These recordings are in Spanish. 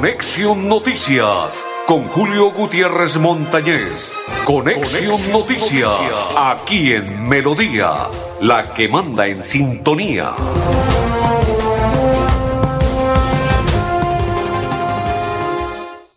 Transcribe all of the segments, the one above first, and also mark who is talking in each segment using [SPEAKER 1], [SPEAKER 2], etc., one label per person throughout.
[SPEAKER 1] Conexión Noticias con Julio Gutiérrez Montañez. Conexión, Noticias, aquí en Melodía, la que manda en sintonía.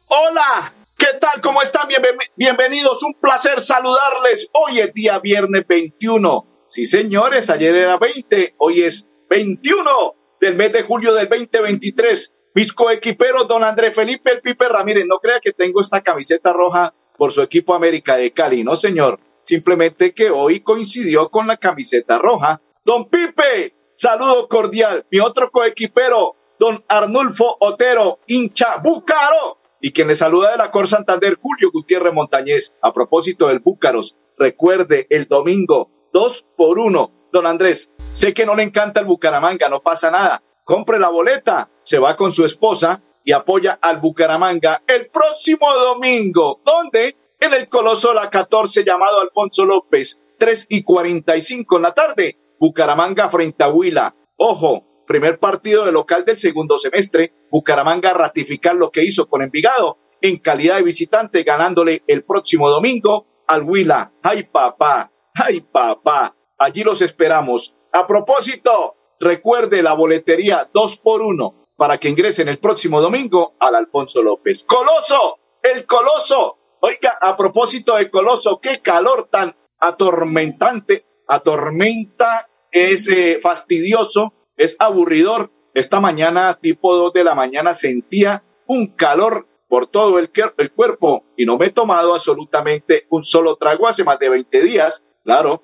[SPEAKER 2] Hola, ¿qué tal? ¿Cómo están? bienvenidos, un placer saludarles. Hoy es día viernes 21. Sí, señores, ayer era 20, hoy es 21 del mes de julio del 2023. Mis coequiperos, don Andrés Felipe El Pipe Ramírez, no crea que tengo esta camiseta roja por su equipo América de Cali, no señor. Simplemente que hoy coincidió con la camiseta roja. Don Pipe, saludo cordial. Mi otro coequipero, don Arnulfo Otero, hincha Búcaro. Y quien le saluda de la Cor Santander, Julio Gutiérrez Montañez. A propósito del Búcaros, recuerde el domingo, dos por uno. Don Andrés, sé que no le encanta el Bucaramanga, no pasa nada compre la boleta, se va con su esposa y apoya al Bucaramanga el próximo domingo, donde en el Coloso la 14 llamado Alfonso López, 3 y 45 en la tarde, Bucaramanga frente a Huila. Ojo, primer partido de local del segundo semestre, Bucaramanga ratificar lo que hizo con Envigado en calidad de visitante, ganándole el próximo domingo al Huila. ¡Ay, papá! ¡Ay, papá! Allí los esperamos. A propósito, Recuerde la boletería 2 por 1 para que ingresen el próximo domingo al Alfonso López. Coloso, el Coloso. Oiga, a propósito de Coloso, qué calor tan atormentante, atormenta, es eh, fastidioso, es aburridor. Esta mañana, tipo 2 de la mañana, sentía un calor por todo el, cuerpo y no me he tomado absolutamente un solo trago hace más de 20 días. Claro,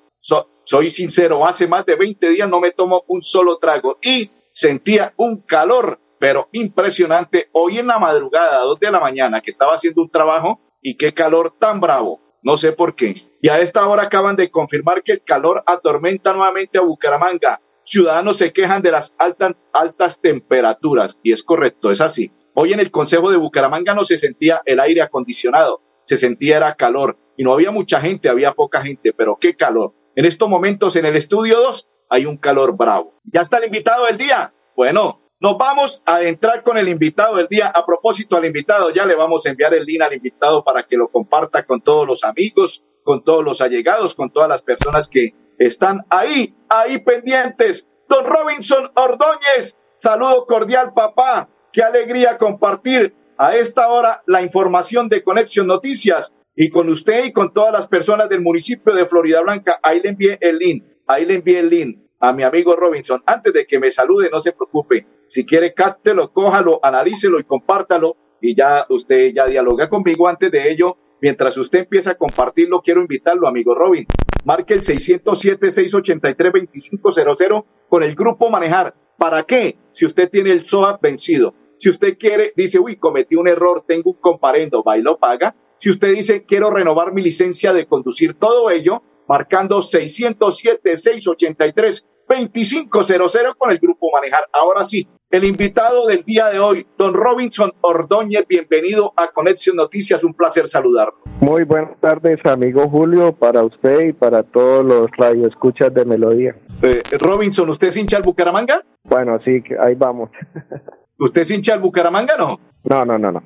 [SPEAKER 2] soy sincero, hace más de 20 días no me tomo un solo trago y sentía un calor, pero impresionante. Hoy en la madrugada, a 2 de la mañana, que estaba haciendo un trabajo y qué calor tan bravo. No sé por qué. Y a esta hora acaban de confirmar que el calor atormenta nuevamente a Bucaramanga. Ciudadanos se quejan de las altas, altas temperaturas. Y es correcto, es así. Hoy en el Consejo de Bucaramanga no se sentía el aire acondicionado, se sentía era calor. Y no había mucha gente, había poca gente, pero qué calor. En estos momentos en el estudio 2 hay un calor bravo. ¿Ya está el invitado del día? Bueno, nos vamos a entrar con el invitado del día. A propósito al invitado, ya le vamos a enviar el link al invitado para que lo comparta con todos los amigos, con todos los allegados, con todas las personas que están ahí, ahí pendientes. Don Robinson Ordóñez, saludo cordial, papá. Qué alegría compartir a esta hora la información de Conexión Noticias y con usted y con todas las personas del municipio de Florida Blanca. Ahí le envié el link, ahí le envié el link a mi amigo Robinson. Antes de que me salude, no se preocupe. Si quiere, cáptelo, cójalo, analícelo y compártalo. Y ya usted ya dialoga conmigo antes de ello. Mientras usted empieza a compartirlo, quiero invitarlo, amigo Robin. Marque el 607-683-2500 con el grupo Manejar. ¿Para qué? Si usted tiene el SOA vencido. Si usted quiere, dice, uy, cometí un error, tengo un comparendo, va y lo paga si usted dice, quiero renovar mi licencia de conducir todo ello, marcando 607-683-2500 con el grupo Manejar. Ahora sí, el invitado del día de hoy, don Robinson Ordóñez, bienvenido a Conexión Noticias, un placer saludarlo.
[SPEAKER 3] Muy buenas tardes, amigo Julio, para usted y para todos los radioescuchas de Melodía.
[SPEAKER 2] Eh, Robinson, ¿usted es hincha al Bucaramanga?
[SPEAKER 3] Bueno, sí, ahí vamos.
[SPEAKER 2] ¿Usted es hincha al Bucaramanga, no?
[SPEAKER 3] No, no, no, no.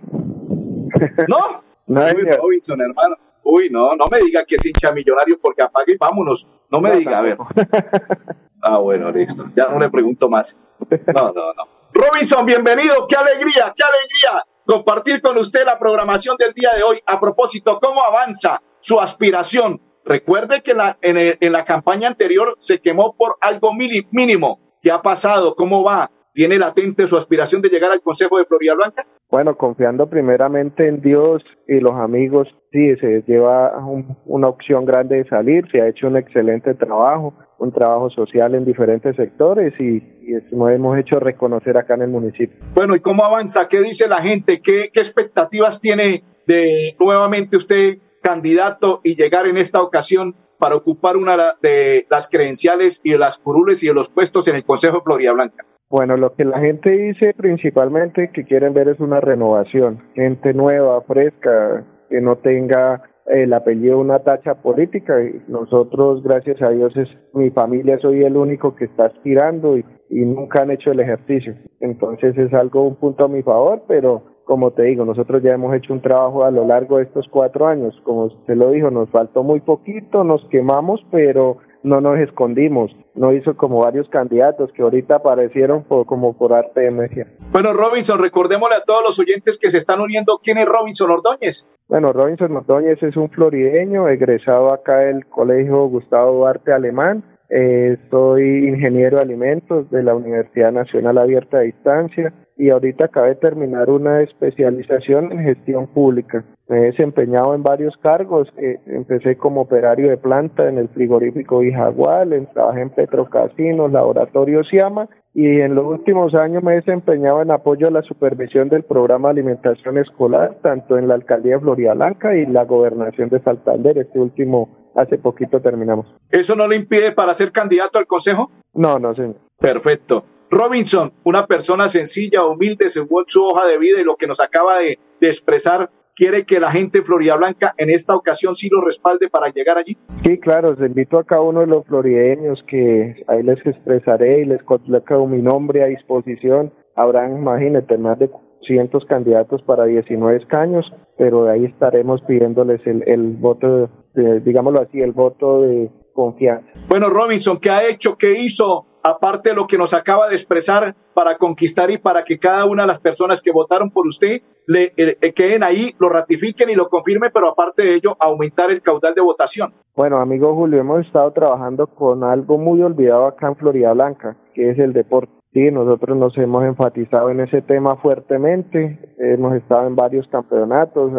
[SPEAKER 2] ¿No? Uy, Robinson, hermano. Uy, no, no me diga que es hincha millonario porque apague y vámonos. No me diga, a ver. Ah, bueno, listo. Ya no le pregunto más. No, no, no. Robinson, bienvenido. Qué alegría, qué alegría compartir con usted la programación del día de hoy. A propósito, ¿cómo avanza su aspiración? Recuerde que la, en, en la campaña anterior se quemó por algo mínimo. ¿Qué ha pasado? ¿Cómo va? ¿Tiene latente su aspiración de llegar al Consejo de Florida Blanca?
[SPEAKER 3] Bueno, confiando primeramente en Dios y los amigos, sí, se lleva una opción grande de salir, se ha hecho un excelente trabajo, un trabajo social en diferentes sectores y, y hemos hecho reconocer acá en el municipio.
[SPEAKER 2] Bueno, ¿y cómo avanza? ¿Qué dice la gente? ¿Qué, expectativas tiene de nuevamente usted candidato y llegar en esta ocasión para ocupar una de las credenciales y de las curules y de los puestos en el Consejo de Blanca?
[SPEAKER 3] Bueno, lo que la gente dice principalmente que quieren ver es una renovación, gente nueva, fresca, que no tenga el apellido una tacha política. Nosotros, gracias a Dios, es mi familia, soy el único que está aspirando y, y nunca han hecho el ejercicio. Entonces es algo, un punto a mi favor, pero como te digo, nosotros ya hemos hecho un trabajo a lo largo de estos cuatro años. Como usted lo dijo, nos faltó muy poquito, nos quemamos, pero no nos escondimos. No hizo como varios candidatos que ahorita aparecieron como por arte de magia.
[SPEAKER 2] Bueno, Robinson, recordémosle a todos los oyentes que se están uniendo quién es Robinson Ordóñez.
[SPEAKER 3] Bueno, Robinson Ordóñez es un florideño egresado acá del Colegio Gustavo Duarte Alemán. Eh, soy ingeniero de alimentos de la Universidad Nacional Abierta de Distancia y ahorita acabé de terminar una especialización en gestión pública. Me he desempeñado en varios cargos. Eh, empecé como operario de planta en el frigorífico Ijagual, trabajé en Petrocasinos, Laboratorio Siama y en los últimos años me he desempeñado en apoyo a la supervisión del programa de alimentación escolar, tanto en la alcaldía de Florida Blanca y la gobernación de Santander. Este último hace poquito terminamos.
[SPEAKER 2] ¿Eso no le impide para ser candidato al consejo?
[SPEAKER 3] No, no, señor.
[SPEAKER 2] Perfecto. Robinson, una persona sencilla, humilde, según su hoja de vida y lo que nos acaba de, expresar, quiere que la gente de Florida Blanca en esta ocasión sí lo respalde para llegar allí?
[SPEAKER 3] Sí, claro, les invito a cada uno de los florideños que ahí les expresaré y les coloco mi nombre a disposición. Habrán, imagínate, más de cientos candidatos para 19 escaños, pero de ahí estaremos pidiéndoles el, el voto, de, digámoslo así, el voto de confianza.
[SPEAKER 2] Bueno, Robinson, ¿qué ha hecho? ¿Qué hizo? Aparte de lo que nos acaba de expresar para conquistar y para que cada una de las personas que votaron por usted le eh, eh, queden ahí, lo ratifiquen y lo confirmen, pero aparte de ello, aumentar el caudal de votación.
[SPEAKER 3] Bueno, amigo Julio, hemos estado trabajando con algo muy olvidado acá en Florida Blanca, que es el deporte. Sí, nosotros nos hemos enfatizado en ese tema fuertemente, hemos estado en varios campeonatos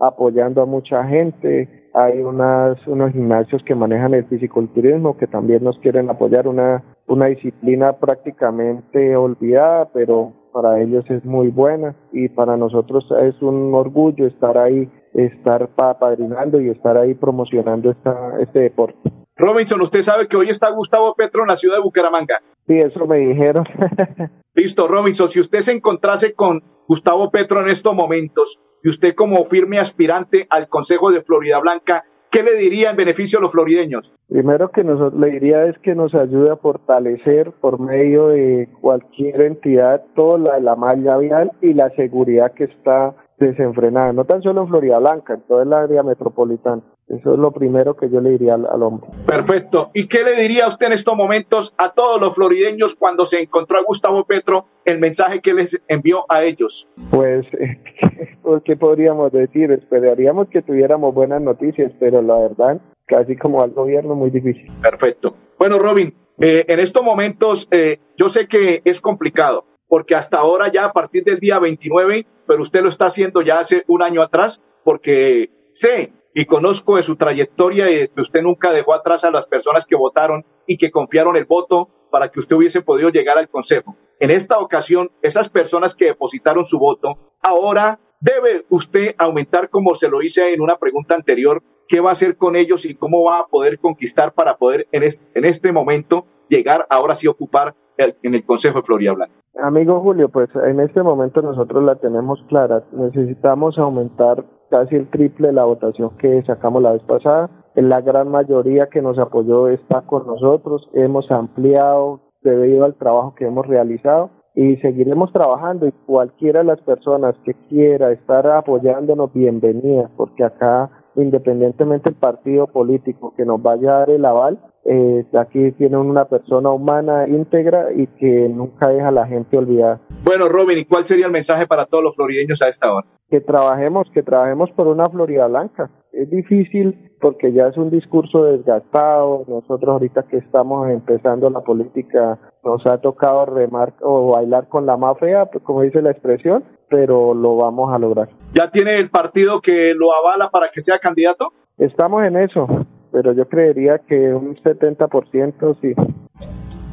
[SPEAKER 3] apoyando a mucha gente, hay unas, unos gimnasios que manejan el fisiculturismo que también nos quieren apoyar, una una disciplina prácticamente olvidada, pero para ellos es muy buena y para nosotros es un orgullo estar ahí, estar padrinando y estar ahí promocionando esta, este deporte.
[SPEAKER 2] Robinson, usted sabe que hoy está Gustavo Petro en la ciudad de Bucaramanga.
[SPEAKER 3] Sí, eso me dijeron.
[SPEAKER 2] Listo, Robinson, si usted se encontrase con Gustavo Petro en estos momentos y usted como firme aspirante al Consejo de Florida Blanca, ¿qué le diría en beneficio a los florideños?
[SPEAKER 3] Primero que nos, le diría es que nos ayude a fortalecer por medio de cualquier entidad toda la, la malla vial y la seguridad que está desenfrenada, no tan solo en Florida Blanca, en toda el área metropolitana. Eso es lo primero que yo le diría al, hombre.
[SPEAKER 2] Perfecto. ¿Y qué le diría usted en estos momentos a todos los florideños cuando se encontró a Gustavo Petro, el mensaje que les envió a ellos?
[SPEAKER 3] Pues, ¿qué podríamos decir? Esperaríamos que tuviéramos buenas noticias, pero la verdad, casi como al gobierno, muy difícil.
[SPEAKER 2] Perfecto. Bueno, Robin, eh, en estos momentos eh, yo sé que es complicado, porque hasta ahora ya a partir del día 29, pero usted lo está haciendo ya hace un año atrás, porque sé y conozco de su trayectoria y que usted nunca dejó atrás a las personas que votaron y que confiaron el voto para que usted hubiese podido llegar al Consejo. En esta ocasión, esas personas que depositaron su voto, ahora debe usted aumentar, como se lo hice en una pregunta anterior, qué va a hacer con ellos y cómo va a poder conquistar para poder en este, en este momento llegar ahora sí a ocupar en el Consejo de Florida Blanca.
[SPEAKER 3] Amigo Julio, pues en este momento nosotros la tenemos clara. Necesitamos aumentar casi el triple de la votación que sacamos la vez pasada. La gran mayoría que nos apoyó está con nosotros. Hemos ampliado debido al trabajo que hemos realizado y seguiremos trabajando y cualquiera de las personas que quiera estar apoyándonos, bienvenida, porque acá, independientemente del partido político que nos vaya a dar el aval, eh, aquí tiene una persona humana íntegra y que nunca deja a la gente olvidada.
[SPEAKER 2] Bueno, Robin, ¿y cuál sería el mensaje para todos los florideños a esta hora?
[SPEAKER 3] Que trabajemos, que trabajemos por una Florida blanca. Es difícil porque ya es un discurso desgastado. Nosotros ahorita que estamos empezando la política nos ha tocado remar o bailar con la más fea, pues, como dice la expresión, pero lo vamos a lograr.
[SPEAKER 2] ¿Ya tiene el partido que lo avala para que sea candidato?
[SPEAKER 3] Estamos en eso pero yo creería que un 70% sí.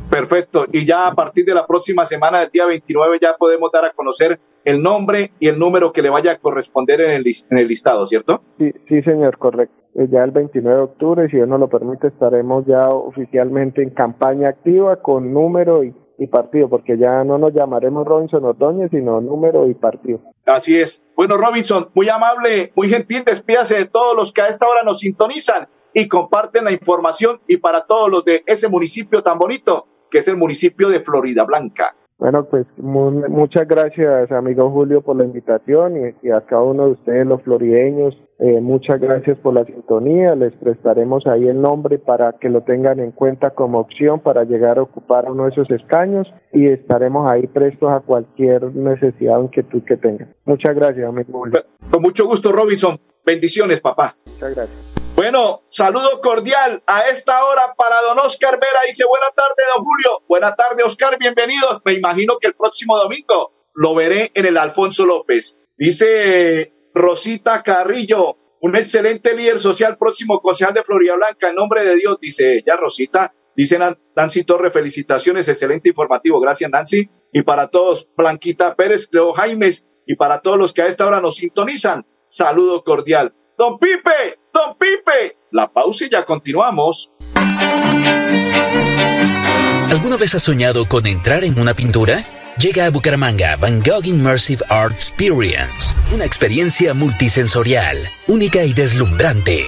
[SPEAKER 2] Perfecto. Y ya a partir de la próxima semana, del día 29, ya podemos dar a conocer el nombre y el número que le vaya a corresponder en el, en el listado, ¿cierto?
[SPEAKER 3] Sí, sí, señor, correcto. Eh, ya el 29 de octubre, si Dios nos lo permite, estaremos ya oficialmente en campaña activa con número y, y partido, porque ya no nos llamaremos Robinson Ordóñez, sino número y partido.
[SPEAKER 2] Así es. Bueno, Robinson, muy amable, muy gentil, despídase de todos los que a esta hora nos sintonizan y comparten la información y para todos los de ese municipio tan bonito que es el municipio de Florida Blanca.
[SPEAKER 3] Bueno, pues muchas gracias, amigo Julio, por la invitación y, a cada uno de ustedes, los florideños, eh, muchas gracias por la sintonía. Les prestaremos ahí el nombre para que lo tengan en cuenta como opción para llegar a ocupar uno de esos escaños y estaremos ahí prestos a cualquier necesidad o inquietud que tengan. Muchas gracias, amigo Julio.
[SPEAKER 2] Con mucho gusto, Robinson. Bendiciones, papá.
[SPEAKER 3] Muchas gracias.
[SPEAKER 2] Bueno, saludo cordial a esta hora para don Oscar Vera. Dice, buena tarde, don Julio. Buena tarde, Oscar, bienvenido. Me imagino que el próximo domingo lo veré en el Alfonso López. Dice Rosita Carrillo, un excelente líder social, próximo concejal de Florida Blanca. En nombre de Dios, dice ella, Rosita. Dice Nancy Torres, felicitaciones, excelente informativo. Gracias, Nancy. Y para todos, Blanquita Pérez, Cleo Jaimes, y para todos los que a esta hora nos sintonizan, saludo cordial. Don Pipe, don Pipe. La pausa y ya continuamos.
[SPEAKER 4] ¿Alguna vez has soñado con entrar en una pintura? Llega a Bucaramanga Van Gogh Immersive Art Experience, una experiencia multisensorial, única y deslumbrante.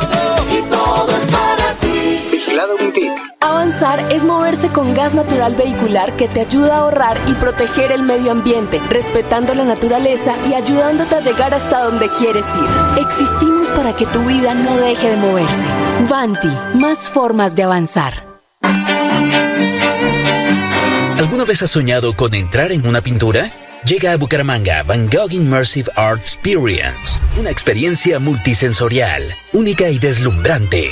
[SPEAKER 5] Avanzar es moverse con gas natural vehicular que te ayuda a ahorrar y proteger el medio ambiente, respetando la naturaleza y ayudándote a llegar hasta donde quieres ir. Existimos para que tu vida no deje de moverse. Vanti, más formas de avanzar.
[SPEAKER 4] ¿Alguna vez has soñado con entrar en una pintura? Llega a Bucaramanga Van Gogh Immersive Art Experience, una experiencia multisensorial, única y deslumbrante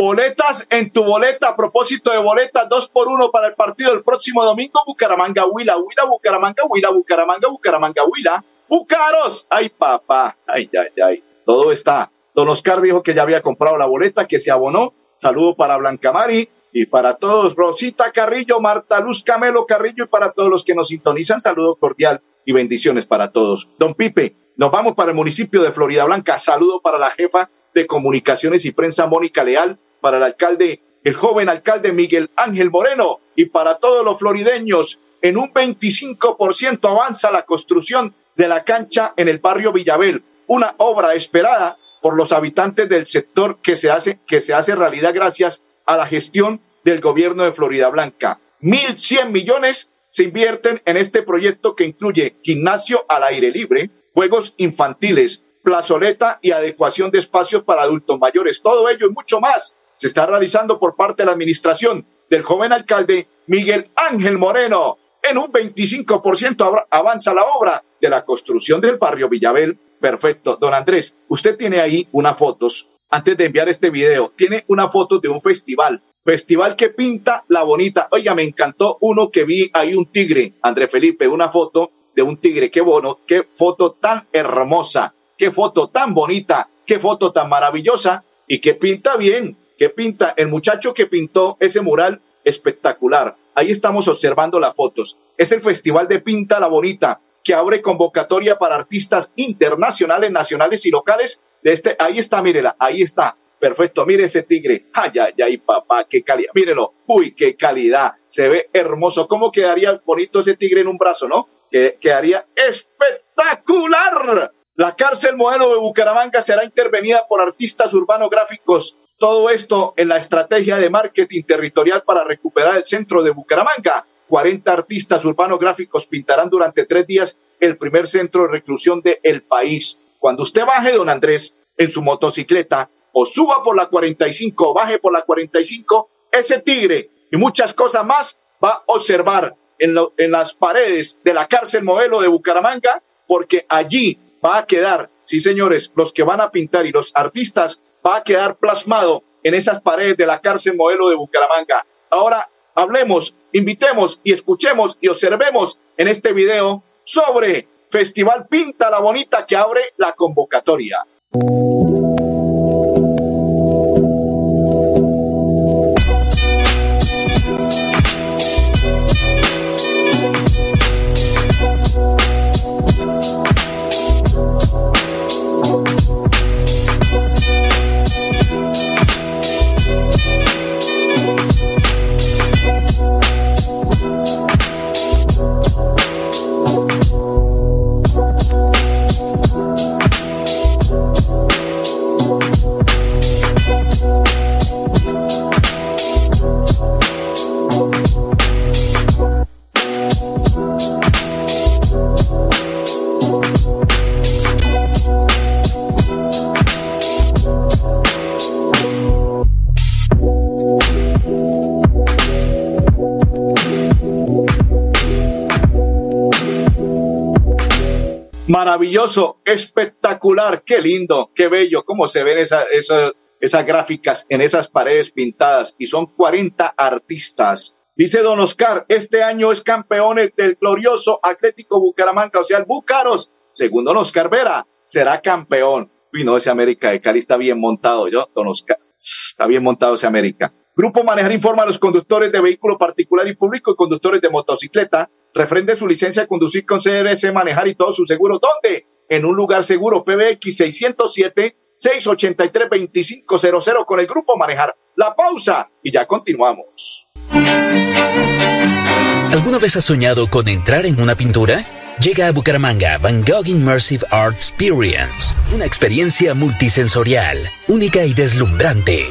[SPEAKER 2] Boletas en tu boleta, a propósito de boletas, dos por uno para el partido del próximo domingo, Bucaramanga, Huila, Huila, Bucaramanga, Huila, Bucaramanga, Bucaramanga, Huila, Bucaros. Ay, papá, ay, ay, ay, todo está. Don Oscar dijo que ya había comprado la boleta, que se abonó. Saludo para Blanca Mari y para todos, Rosita Carrillo, Marta Luz Camelo Carrillo y para todos los que nos sintonizan, saludo cordial y bendiciones para todos. Don Pipe, nos vamos para el municipio de Florida Blanca. Saludo para la jefa de comunicaciones y prensa, Mónica Leal para el alcalde, el joven alcalde Miguel Ángel Moreno y para todos los florideños. En un 25% avanza la construcción de la cancha en el barrio Villabel, una obra esperada por los habitantes del sector que se hace, que se hace realidad gracias a la gestión del gobierno de Florida Blanca. Mil cien millones se invierten en este proyecto que incluye gimnasio al aire libre, juegos infantiles, plazoleta y adecuación de espacios para adultos mayores. Todo ello y mucho más se está realizando por parte de la administración del joven alcalde Miguel Ángel Moreno. En un 25% avanza la obra de la construcción del barrio Villabel. Perfecto. Don Andrés, usted tiene ahí unas fotos. Antes de enviar este video, tiene una foto de un festival. Festival que pinta la bonita. Oiga, me encantó uno que vi ahí un tigre, André Felipe, una foto de un tigre. Qué bueno, qué foto tan hermosa, qué foto tan bonita, qué foto tan maravillosa y que pinta bien que pinta el muchacho que pintó ese mural espectacular. Ahí estamos observando las fotos. Es el Festival de Pinta la Bonita, que abre convocatoria para artistas internacionales, nacionales y locales. De este, ahí está, mírela, ahí está. perfecto. Mire ese tigre. Ay, ay, ay, papá, qué calidad. Mírelo. Uy, qué calidad. Se ve hermoso. ¿Cómo quedaría bonito ese tigre en un brazo, no? Que, quedaría espectacular. La cárcel modelo de Bucaramanga será intervenida por artistas urbanos gráficos. Todo esto en la estrategia de marketing territorial para recuperar el centro de Bucaramanga. 40 artistas urbanos gráficos pintarán durante tres días el primer centro de reclusión del país. Cuando usted baje, don Andrés, en su motocicleta, o suba por la 45 o baje por la 45, ese tigre y muchas cosas más va a observar en, en las paredes de la cárcel modelo de Bucaramanga, porque allí va a quedar, sí señores, los que van a pintar y los artistas va a quedar plasmado en esas paredes de la cárcel modelo de Bucaramanga. Ahora hablemos, invitemos y escuchemos y observemos en este video sobre Festival Pinta la Bonita que abre la convocatoria. Maravilloso, espectacular, qué lindo, qué bello, cómo se ven esas, gráficas en esas paredes pintadas y son 40 artistas. Dice Don Oscar, este año es campeón del glorioso Atlético Bucaramanga, o sea, el Búcaros, según Don Oscar Vera, será campeón. Uy, no, ese América de Cali está bien montado, yo, Don Oscar, está bien montado ese América. Grupo Manejar informa a los conductores de vehículo particular y público y conductores de motocicleta refrende su licencia de conducir con CRS Manejar y todo su seguro. ¿Dónde? En un lugar seguro, PBX 607 683 2500 con el grupo Manejar. La pausa y ya continuamos.
[SPEAKER 4] ¿Alguna vez has soñado con entrar en una pintura? Llega a Bucaramanga Van Gogh Immersive Art Experience, una experiencia multisensorial, única y deslumbrante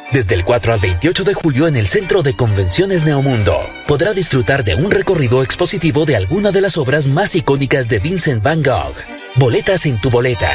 [SPEAKER 4] Desde el 4 al 28 de julio en el Centro de Convenciones Neomundo, podrá disfrutar de un recorrido expositivo de alguna de las obras más icónicas de Vincent Van Gogh. Boletas en tu boleta.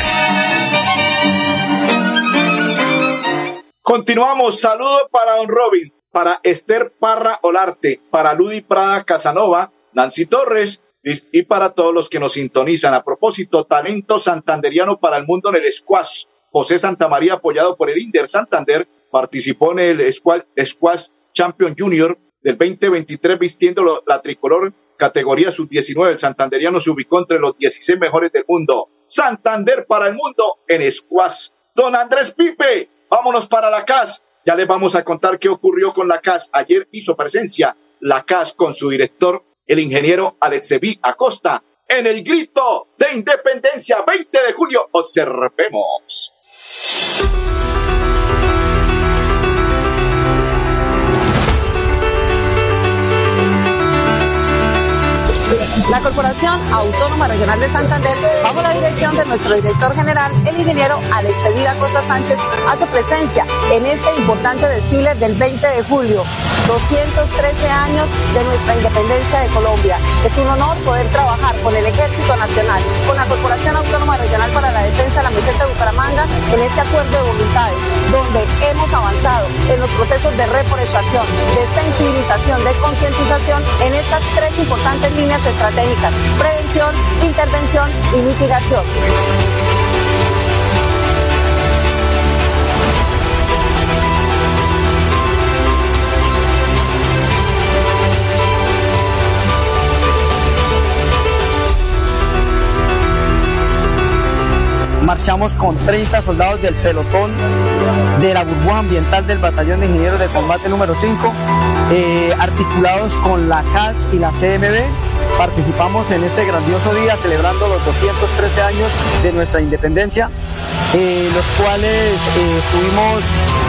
[SPEAKER 2] Continuamos. Saludo para Don Robin, para Esther Parra Olarte, para Ludi Prada Casanova, Nancy Torres y para todos los que nos sintonizan. A propósito, talento santanderiano para el mundo en el squash. José Santamaría, apoyado por el Inder Santander, participó en el Squash Champion Junior del 2023 vistiendo la tricolor categoría sub-19. El santanderiano se ubicó entre los 16 mejores del mundo. Santander para el mundo en Squash. Don Andrés Pipe, vámonos para la CAS. Ya les vamos a contar qué ocurrió con la CAS. Ayer hizo presencia la CAS con su director, el ingeniero Alexevi Acosta, en el grito de independencia 20 de julio. Observemos.
[SPEAKER 6] La Corporación Autónoma Regional de Santander, bajo la dirección de nuestro director general, el ingeniero Alex Vida Costa Sánchez, hace presencia en este importante desfile del 20 de julio, 213 años de nuestra independencia de Colombia. Es un honor poder trabajar con el Ejército Nacional, con la Corporación Autónoma Regional para la Defensa de la Meseta de Bucaramanga en este acuerdo de voluntades, donde hemos avanzado en los de reforestación, de sensibilización, de concientización en estas tres importantes líneas estratégicas prevención, intervención y mitigación.
[SPEAKER 7] Marchamos con 30 soldados del pelotón de la burbuja ambiental del Batallón de Ingenieros de Combate número 5, eh, articulados con la CAS y la CMB participamos en este grandioso día celebrando los 213 años de nuestra independencia, eh, los cuales eh, estuvimos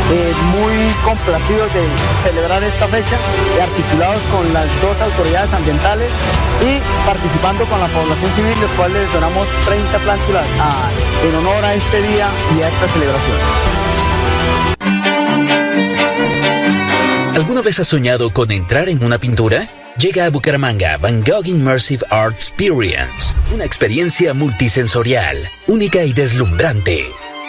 [SPEAKER 7] eh, muy complacidos de celebrar esta fecha, articulados con las dos autoridades ambientales y participando con la población civil, los cuales donamos 30 plántulas en honor a este día y a esta celebración.
[SPEAKER 4] ¿Alguna vez has soñado con entrar en una pintura? Llega a Bucaramanga Van Gogh Immersive Art Experience, una experiencia multisensorial, única y deslumbrante.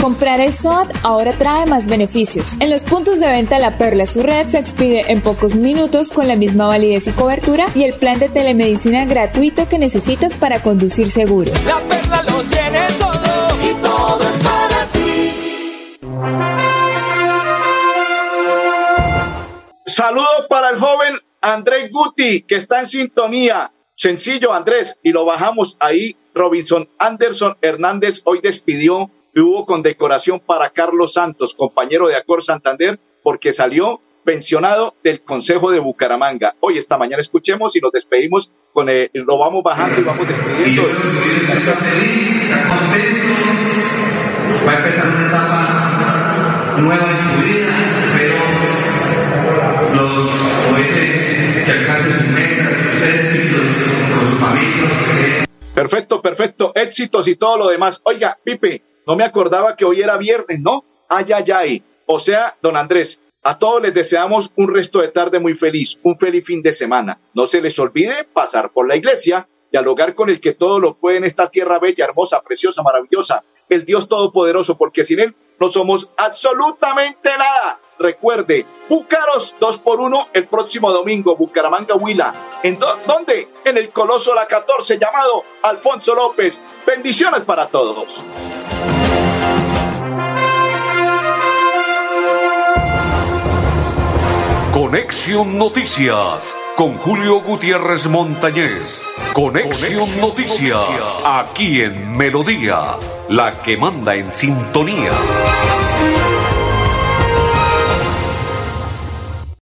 [SPEAKER 8] Comprar el SOAT ahora trae más beneficios. En los puntos de venta La Perla su red se expide en pocos minutos con la misma validez y cobertura y el plan de telemedicina gratuito que necesitas para conducir seguro.
[SPEAKER 9] La Perla lo tiene todo y todo es para ti.
[SPEAKER 2] Saludos para el joven Andrés Guti que está en sintonía. Sencillo, Andrés, y lo bajamos ahí. Robinson Anderson Hernández hoy despidió y hubo condecoración para Carlos Santos, compañero de Acor Santander, porque salió pensionado del Consejo de Bucaramanga. Hoy esta mañana escuchemos y nos despedimos con el, lo vamos bajando y vamos despidiendo.
[SPEAKER 10] Está feliz, está contento, va a empezar una etapa nueva en su vida. Espero los oye, que alcance sus metas, sus éxitos con su familia.
[SPEAKER 2] Perfecto, perfecto, éxitos y todo lo demás. Oiga, Pipe, no me acordaba que hoy era viernes, ¿no? Ay, ay, ay. O sea, don Andrés, a todos les deseamos un resto de tarde muy feliz, un feliz fin de semana. No se les olvide pasar por la iglesia, dialogar con el que todo lo puede en esta tierra bella, hermosa, preciosa, maravillosa, el Dios Todopoderoso, porque sin Él no somos absolutamente nada. Recuerde, Búcaros 2 por 1 el próximo domingo, Bucaramanga Huila. ¿En dónde? En el Coloso La 14 llamado Alfonso López. Bendiciones para todos.
[SPEAKER 1] Conexión Noticias con Julio Gutiérrez Montañez. Conexión, Noticias, aquí en Melodía, la que manda en sintonía.